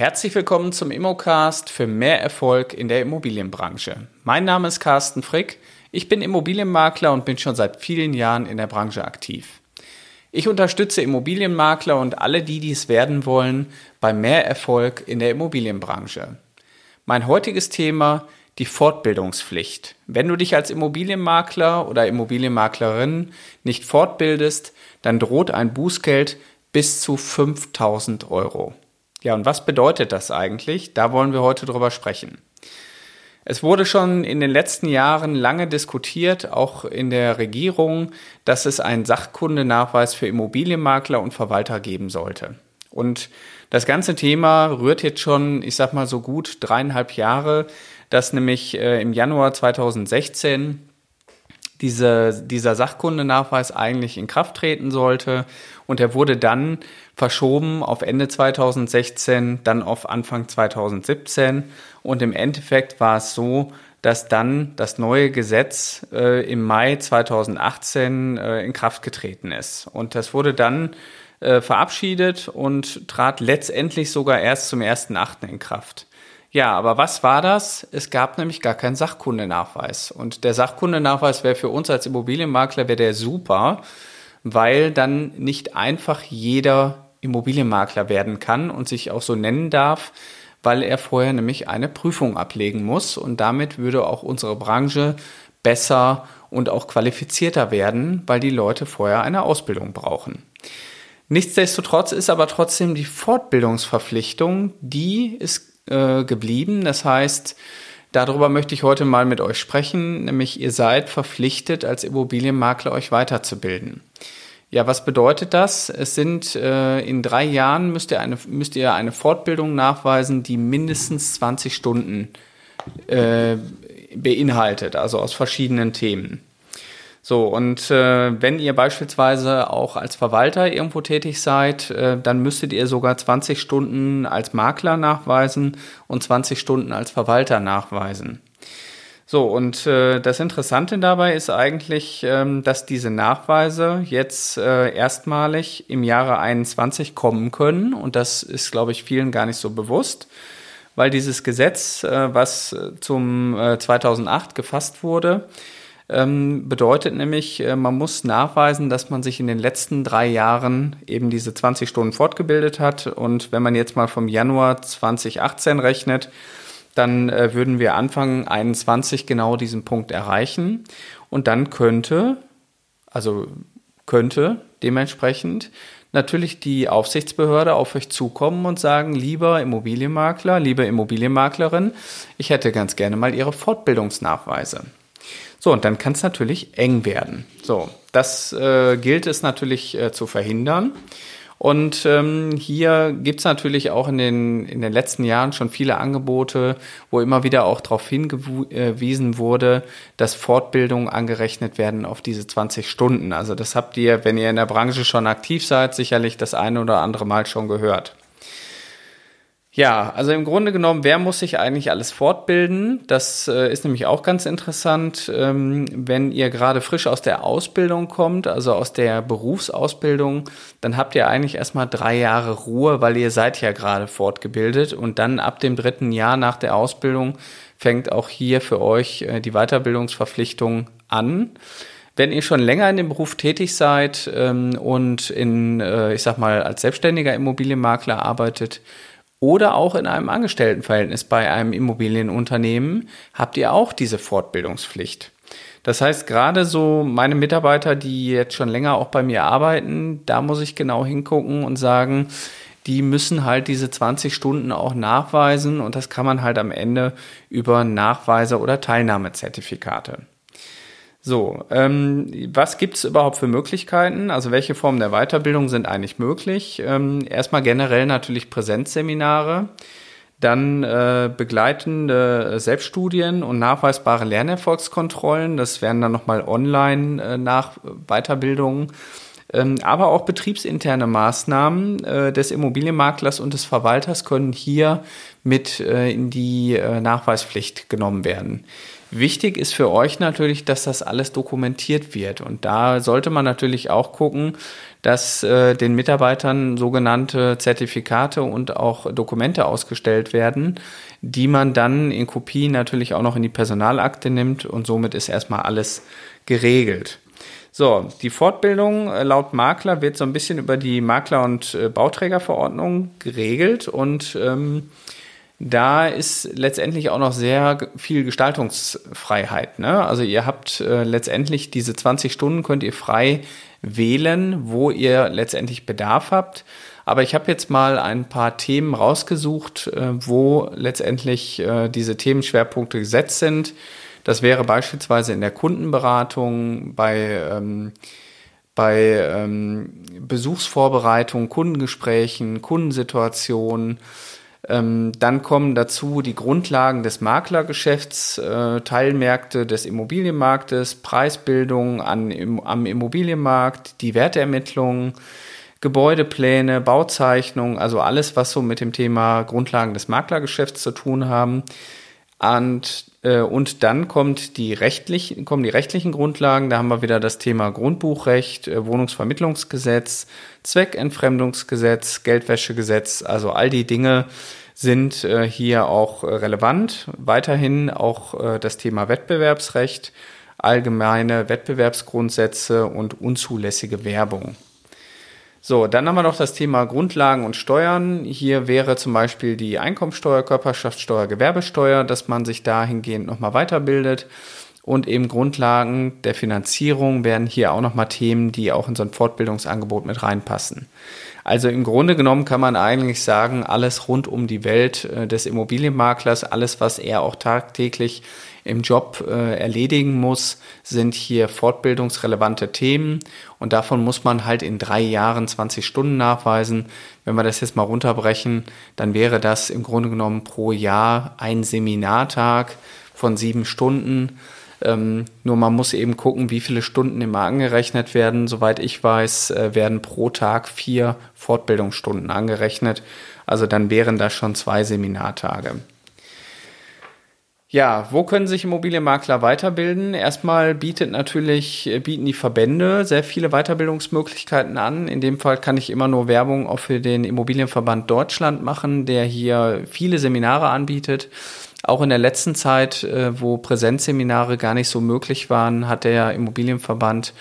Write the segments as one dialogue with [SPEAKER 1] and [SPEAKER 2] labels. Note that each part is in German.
[SPEAKER 1] Herzlich willkommen zum Immocast für mehr Erfolg in der Immobilienbranche. Mein Name ist Carsten Frick. Ich bin Immobilienmakler und bin schon seit vielen Jahren in der Branche aktiv. Ich unterstütze Immobilienmakler und alle, die dies werden wollen, bei mehr Erfolg in der Immobilienbranche. Mein heutiges Thema die Fortbildungspflicht. Wenn du dich als Immobilienmakler oder Immobilienmaklerin nicht fortbildest, dann droht ein Bußgeld bis zu 5000 Euro. Ja, und was bedeutet das eigentlich? Da wollen wir heute drüber sprechen. Es wurde schon in den letzten Jahren lange diskutiert, auch in der Regierung, dass es einen Sachkundenachweis für Immobilienmakler und Verwalter geben sollte. Und das ganze Thema rührt jetzt schon, ich sag mal so gut dreieinhalb Jahre, dass nämlich äh, im Januar 2016 diese, dieser Sachkundenachweis eigentlich in Kraft treten sollte. Und er wurde dann verschoben auf Ende 2016, dann auf Anfang 2017. Und im Endeffekt war es so, dass dann das neue Gesetz äh, im Mai 2018 äh, in Kraft getreten ist. Und das wurde dann äh, verabschiedet und trat letztendlich sogar erst zum 1.8. in Kraft. Ja, aber was war das? Es gab nämlich gar keinen Sachkundenachweis. Und der Sachkundenachweis wäre für uns als Immobilienmakler wäre der super, weil dann nicht einfach jeder Immobilienmakler werden kann und sich auch so nennen darf, weil er vorher nämlich eine Prüfung ablegen muss und damit würde auch unsere Branche besser und auch qualifizierter werden, weil die Leute vorher eine Ausbildung brauchen. Nichtsdestotrotz ist aber trotzdem die Fortbildungsverpflichtung, die ist äh, geblieben. Das heißt, darüber möchte ich heute mal mit euch sprechen, nämlich ihr seid verpflichtet, als Immobilienmakler euch weiterzubilden. Ja, was bedeutet das? Es sind äh, in drei Jahren müsst ihr, eine, müsst ihr eine Fortbildung nachweisen, die mindestens 20 Stunden äh, beinhaltet, also aus verschiedenen Themen. So, und äh, wenn ihr beispielsweise auch als Verwalter irgendwo tätig seid, äh, dann müsstet ihr sogar 20 Stunden als Makler nachweisen und 20 Stunden als Verwalter nachweisen. So, und äh, das Interessante dabei ist eigentlich, ähm, dass diese Nachweise jetzt äh, erstmalig im Jahre 21 kommen können. Und das ist, glaube ich, vielen gar nicht so bewusst, weil dieses Gesetz, äh, was zum äh, 2008 gefasst wurde, ähm, bedeutet nämlich, äh, man muss nachweisen, dass man sich in den letzten drei Jahren eben diese 20 Stunden fortgebildet hat. Und wenn man jetzt mal vom Januar 2018 rechnet, dann äh, würden wir Anfang 21 genau diesen Punkt erreichen. Und dann könnte, also könnte dementsprechend natürlich die Aufsichtsbehörde auf euch zukommen und sagen, lieber Immobilienmakler, liebe Immobilienmaklerin, ich hätte ganz gerne mal Ihre Fortbildungsnachweise. So, und dann kann es natürlich eng werden. So, das äh, gilt es natürlich äh, zu verhindern. Und ähm, hier gibt's natürlich auch in den, in den letzten Jahren schon viele Angebote, wo immer wieder auch darauf hingewiesen wurde, dass Fortbildungen angerechnet werden auf diese 20 Stunden. Also das habt ihr, wenn ihr in der Branche schon aktiv seid, sicherlich das eine oder andere Mal schon gehört. Ja, also im Grunde genommen, wer muss sich eigentlich alles fortbilden? Das äh, ist nämlich auch ganz interessant, ähm, wenn ihr gerade frisch aus der Ausbildung kommt, also aus der Berufsausbildung, dann habt ihr eigentlich erstmal drei Jahre Ruhe, weil ihr seid ja gerade fortgebildet und dann ab dem dritten Jahr nach der Ausbildung fängt auch hier für euch äh, die Weiterbildungsverpflichtung an. Wenn ihr schon länger in dem Beruf tätig seid ähm, und in, äh, ich sag mal, als selbstständiger Immobilienmakler arbeitet, oder auch in einem Angestelltenverhältnis bei einem Immobilienunternehmen habt ihr auch diese Fortbildungspflicht. Das heißt, gerade so meine Mitarbeiter, die jetzt schon länger auch bei mir arbeiten, da muss ich genau hingucken und sagen, die müssen halt diese 20 Stunden auch nachweisen und das kann man halt am Ende über Nachweise oder Teilnahmezertifikate. So, ähm, was gibt's überhaupt für Möglichkeiten? Also welche Formen der Weiterbildung sind eigentlich möglich? Ähm, erstmal generell natürlich Präsenzseminare, dann äh, begleitende Selbststudien und nachweisbare Lernerfolgskontrollen. Das wären dann nochmal online äh, aber auch betriebsinterne Maßnahmen äh, des Immobilienmaklers und des Verwalters können hier mit äh, in die äh, Nachweispflicht genommen werden. Wichtig ist für euch natürlich, dass das alles dokumentiert wird. Und da sollte man natürlich auch gucken, dass äh, den Mitarbeitern sogenannte Zertifikate und auch Dokumente ausgestellt werden, die man dann in Kopie natürlich auch noch in die Personalakte nimmt und somit ist erstmal alles geregelt. So, die Fortbildung äh, laut Makler wird so ein bisschen über die Makler- und äh, Bauträgerverordnung geregelt und ähm, da ist letztendlich auch noch sehr viel Gestaltungsfreiheit. Ne? Also ihr habt äh, letztendlich diese 20 Stunden könnt ihr frei wählen, wo ihr letztendlich Bedarf habt. Aber ich habe jetzt mal ein paar Themen rausgesucht, äh, wo letztendlich äh, diese Themenschwerpunkte gesetzt sind. Das wäre beispielsweise in der Kundenberatung, bei, ähm, bei ähm, Besuchsvorbereitung, Kundengesprächen, Kundensituationen. Ähm, dann kommen dazu die Grundlagen des Maklergeschäfts, äh, Teilmärkte des Immobilienmarktes, Preisbildung an, im, am Immobilienmarkt, die Wertermittlung, Gebäudepläne, Bauzeichnung, also alles, was so mit dem Thema Grundlagen des Maklergeschäfts zu tun haben. Und, und dann kommt die rechtlich, kommen die rechtlichen Grundlagen. Da haben wir wieder das Thema Grundbuchrecht, äh, Wohnungsvermittlungsgesetz, Zweckentfremdungsgesetz, Geldwäschegesetz. Also all die Dinge sind äh, hier auch relevant. Weiterhin auch äh, das Thema Wettbewerbsrecht, allgemeine Wettbewerbsgrundsätze und unzulässige Werbung. So, dann haben wir noch das Thema Grundlagen und Steuern. Hier wäre zum Beispiel die Einkommensteuer, Körperschaftssteuer, Gewerbesteuer, dass man sich dahingehend nochmal weiterbildet. Und eben Grundlagen der Finanzierung wären hier auch nochmal Themen, die auch in so ein Fortbildungsangebot mit reinpassen. Also im Grunde genommen kann man eigentlich sagen, alles rund um die Welt äh, des Immobilienmaklers, alles, was er auch tagtäglich im Job äh, erledigen muss, sind hier fortbildungsrelevante Themen und davon muss man halt in drei Jahren 20 Stunden nachweisen. Wenn wir das jetzt mal runterbrechen, dann wäre das im Grunde genommen pro Jahr ein Seminartag von sieben Stunden. Ähm, nur man muss eben gucken, wie viele Stunden immer angerechnet werden. Soweit ich weiß, äh, werden pro Tag vier Fortbildungsstunden angerechnet. Also dann wären das schon zwei Seminartage. Ja, wo können sich Immobilienmakler weiterbilden? Erstmal bietet natürlich, äh, bieten die Verbände sehr viele Weiterbildungsmöglichkeiten an. In dem Fall kann ich immer nur Werbung auch für den Immobilienverband Deutschland machen, der hier viele Seminare anbietet. Auch in der letzten Zeit, äh, wo Präsenzseminare gar nicht so möglich waren, hat der Immobilienverband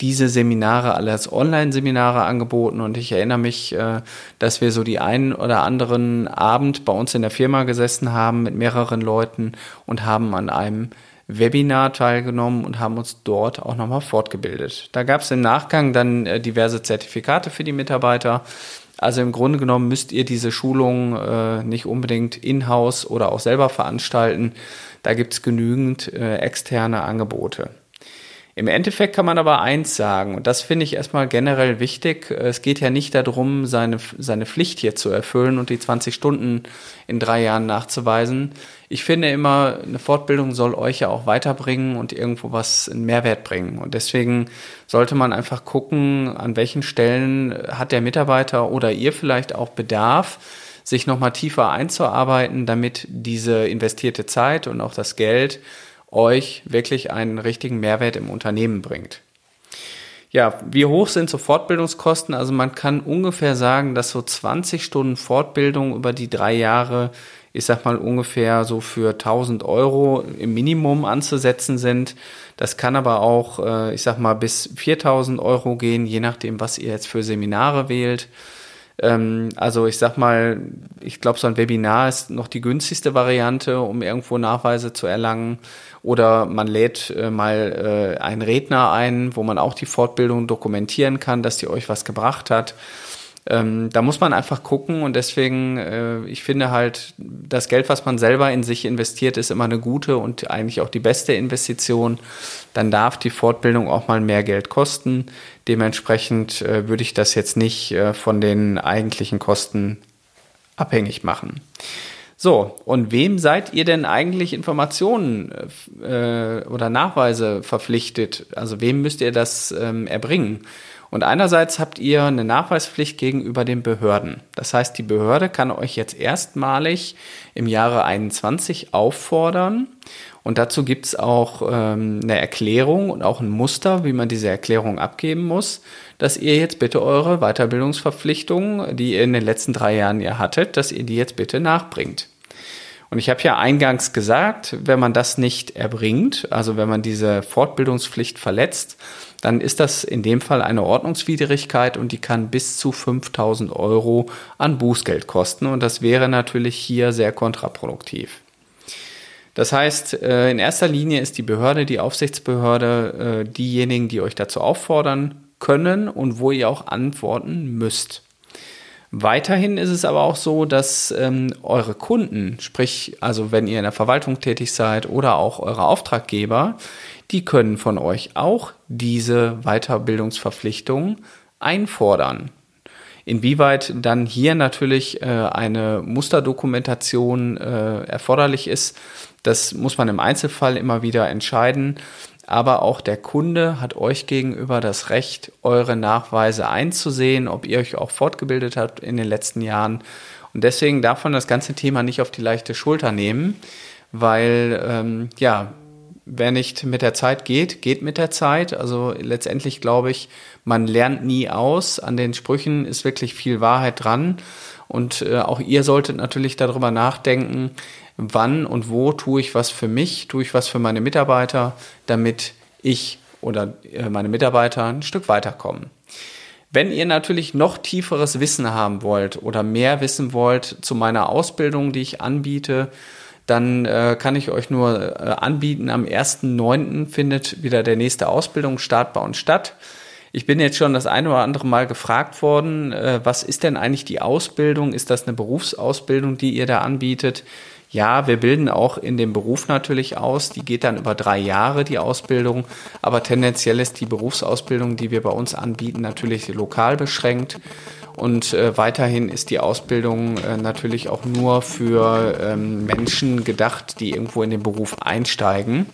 [SPEAKER 1] diese Seminare alle als Online-Seminare angeboten und ich erinnere mich, äh, dass wir so die einen oder anderen Abend bei uns in der Firma gesessen haben mit mehreren Leuten und haben an einem Webinar teilgenommen und haben uns dort auch nochmal fortgebildet. Da gab es im Nachgang dann äh, diverse Zertifikate für die Mitarbeiter. Also im Grunde genommen müsst ihr diese Schulung äh, nicht unbedingt in-house oder auch selber veranstalten. Da gibt es genügend externe Angebote. Im Endeffekt kann man aber eins sagen, und das finde ich erstmal generell wichtig. Es geht ja nicht darum, seine, seine Pflicht hier zu erfüllen und die 20 Stunden in drei Jahren nachzuweisen. Ich finde immer, eine Fortbildung soll euch ja auch weiterbringen und irgendwo was einen Mehrwert bringen. Und deswegen sollte man einfach gucken, an welchen Stellen hat der Mitarbeiter oder ihr vielleicht auch Bedarf, sich nochmal tiefer einzuarbeiten, damit diese investierte Zeit und auch das Geld euch wirklich einen richtigen Mehrwert im Unternehmen bringt. Ja, wie hoch sind so Fortbildungskosten? Also man kann ungefähr sagen, dass so 20 Stunden Fortbildung über die drei Jahre, ich sag mal ungefähr so für 1000 Euro im Minimum anzusetzen sind. Das kann aber auch, äh, ich sag mal, bis 4000 Euro gehen, je nachdem, was ihr jetzt für Seminare wählt. Ähm, also ich sag mal, ich glaube, so ein Webinar ist noch die günstigste Variante, um irgendwo Nachweise zu erlangen. Oder man lädt äh, mal äh, einen Redner ein, wo man auch die Fortbildung dokumentieren kann, dass die euch was gebracht hat. Ähm, da muss man einfach gucken und deswegen, äh, ich finde halt, das Geld, was man selber in sich investiert, ist immer eine gute und eigentlich auch die beste Investition. Dann darf die Fortbildung auch mal mehr Geld kosten. Dementsprechend äh, würde ich das jetzt nicht äh, von den eigentlichen Kosten abhängig machen. So, und wem seid ihr denn eigentlich Informationen äh, oder Nachweise verpflichtet? Also wem müsst ihr das ähm, erbringen? Und einerseits habt ihr eine Nachweispflicht gegenüber den Behörden. Das heißt, die Behörde kann euch jetzt erstmalig im Jahre 21 auffordern. Und dazu gibt es auch ähm, eine Erklärung und auch ein Muster, wie man diese Erklärung abgeben muss, dass ihr jetzt bitte eure Weiterbildungsverpflichtungen, die ihr in den letzten drei Jahren ja hattet, dass ihr die jetzt bitte nachbringt. Und ich habe ja eingangs gesagt, wenn man das nicht erbringt, also wenn man diese Fortbildungspflicht verletzt, dann ist das in dem Fall eine Ordnungswidrigkeit und die kann bis zu 5000 Euro an Bußgeld kosten. Und das wäre natürlich hier sehr kontraproduktiv. Das heißt, äh, in erster Linie ist die Behörde, die Aufsichtsbehörde, äh, diejenigen, die euch dazu auffordern können und wo ihr auch antworten müsst. Weiterhin ist es aber auch so, dass ähm, eure Kunden, sprich also wenn ihr in der Verwaltung tätig seid oder auch eure Auftraggeber, die können von euch auch diese Weiterbildungsverpflichtungen einfordern. Inwieweit dann hier natürlich äh, eine Musterdokumentation äh, erforderlich ist, das muss man im Einzelfall immer wieder entscheiden aber auch der Kunde hat euch gegenüber das Recht, eure Nachweise einzusehen, ob ihr euch auch fortgebildet habt in den letzten Jahren. Und deswegen darf man das ganze Thema nicht auf die leichte Schulter nehmen, weil ähm, ja, wer nicht mit der Zeit geht, geht mit der Zeit. Also letztendlich glaube ich, man lernt nie aus. An den Sprüchen ist wirklich viel Wahrheit dran. Und äh, auch ihr solltet natürlich darüber nachdenken, wann und wo tue ich was für mich, tue ich was für meine Mitarbeiter, damit ich oder äh, meine Mitarbeiter ein Stück weiterkommen. Wenn ihr natürlich noch tieferes Wissen haben wollt oder mehr wissen wollt zu meiner Ausbildung, die ich anbiete, dann äh, kann ich euch nur äh, anbieten, am 1.9. findet wieder der nächste Ausbildungsstart bei uns statt. Ich bin jetzt schon das eine oder andere Mal gefragt worden, äh, was ist denn eigentlich die Ausbildung? Ist das eine Berufsausbildung, die ihr da anbietet? Ja, wir bilden auch in dem Beruf natürlich aus. Die geht dann über drei Jahre, die Ausbildung. Aber tendenziell ist die Berufsausbildung, die wir bei uns anbieten, natürlich lokal beschränkt. Und äh, weiterhin ist die Ausbildung äh, natürlich auch nur für ähm, Menschen gedacht, die irgendwo in den Beruf einsteigen.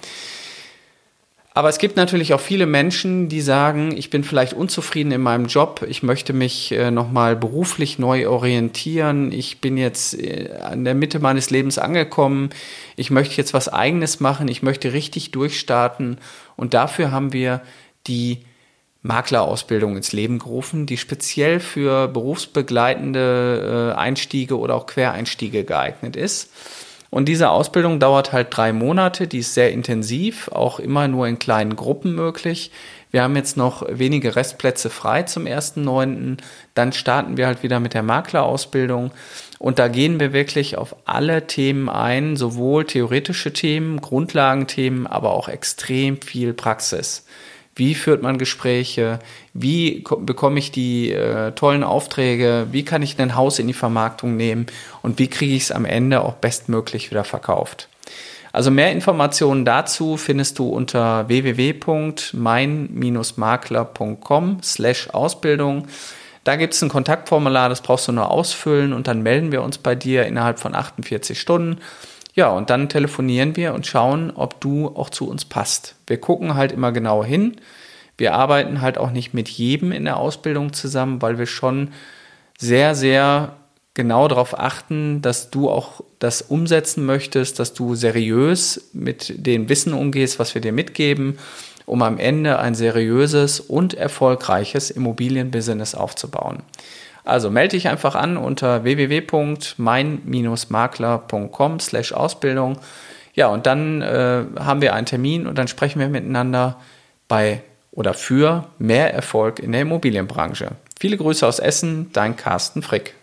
[SPEAKER 1] Aber es gibt natürlich auch viele Menschen, die sagen, ich bin vielleicht unzufrieden in meinem Job, ich möchte mich äh, nochmal beruflich neu orientieren, ich bin jetzt äh, an der Mitte meines Lebens angekommen, ich möchte jetzt was eigenes machen, ich möchte richtig durchstarten und dafür haben wir die Maklerausbildung ins Leben gerufen, die speziell für berufsbegleitende äh, Einstiege oder auch Quereinstiege geeignet ist. Und diese Ausbildung dauert halt drei Monate, die ist sehr intensiv, auch immer nur in kleinen Gruppen möglich. Wir haben jetzt noch wenige Restplätze frei zum 1.9. Dann starten wir halt wieder mit der Maklerausbildung. Und da gehen wir wirklich auf alle Themen ein, sowohl theoretische Themen, Grundlagenthemen, aber auch extrem viel Praxis. Wie führt man Gespräche? Wie bekomme ich die äh, tollen Aufträge? Wie kann ich ein Haus in die Vermarktung nehmen? Und wie kriege ich es am Ende auch bestmöglich wieder verkauft? Also mehr Informationen dazu findest du unter www.mein-makler.com slash Ausbildung. Da gibt es ein Kontaktformular, das brauchst du nur ausfüllen und dann melden wir uns bei dir innerhalb von 48 Stunden. Ja, und dann telefonieren wir und schauen, ob du auch zu uns passt. Wir gucken halt immer genau hin. Wir arbeiten halt auch nicht mit jedem in der Ausbildung zusammen, weil wir schon sehr, sehr genau darauf achten, dass du auch das umsetzen möchtest, dass du seriös mit dem Wissen umgehst, was wir dir mitgeben, um am Ende ein seriöses und erfolgreiches Immobilienbusiness aufzubauen. Also melde dich einfach an unter www.mein-makler.com slash Ausbildung. Ja, und dann äh, haben wir einen Termin und dann sprechen wir miteinander bei oder für mehr Erfolg in der Immobilienbranche. Viele Grüße aus Essen, dein Carsten Frick.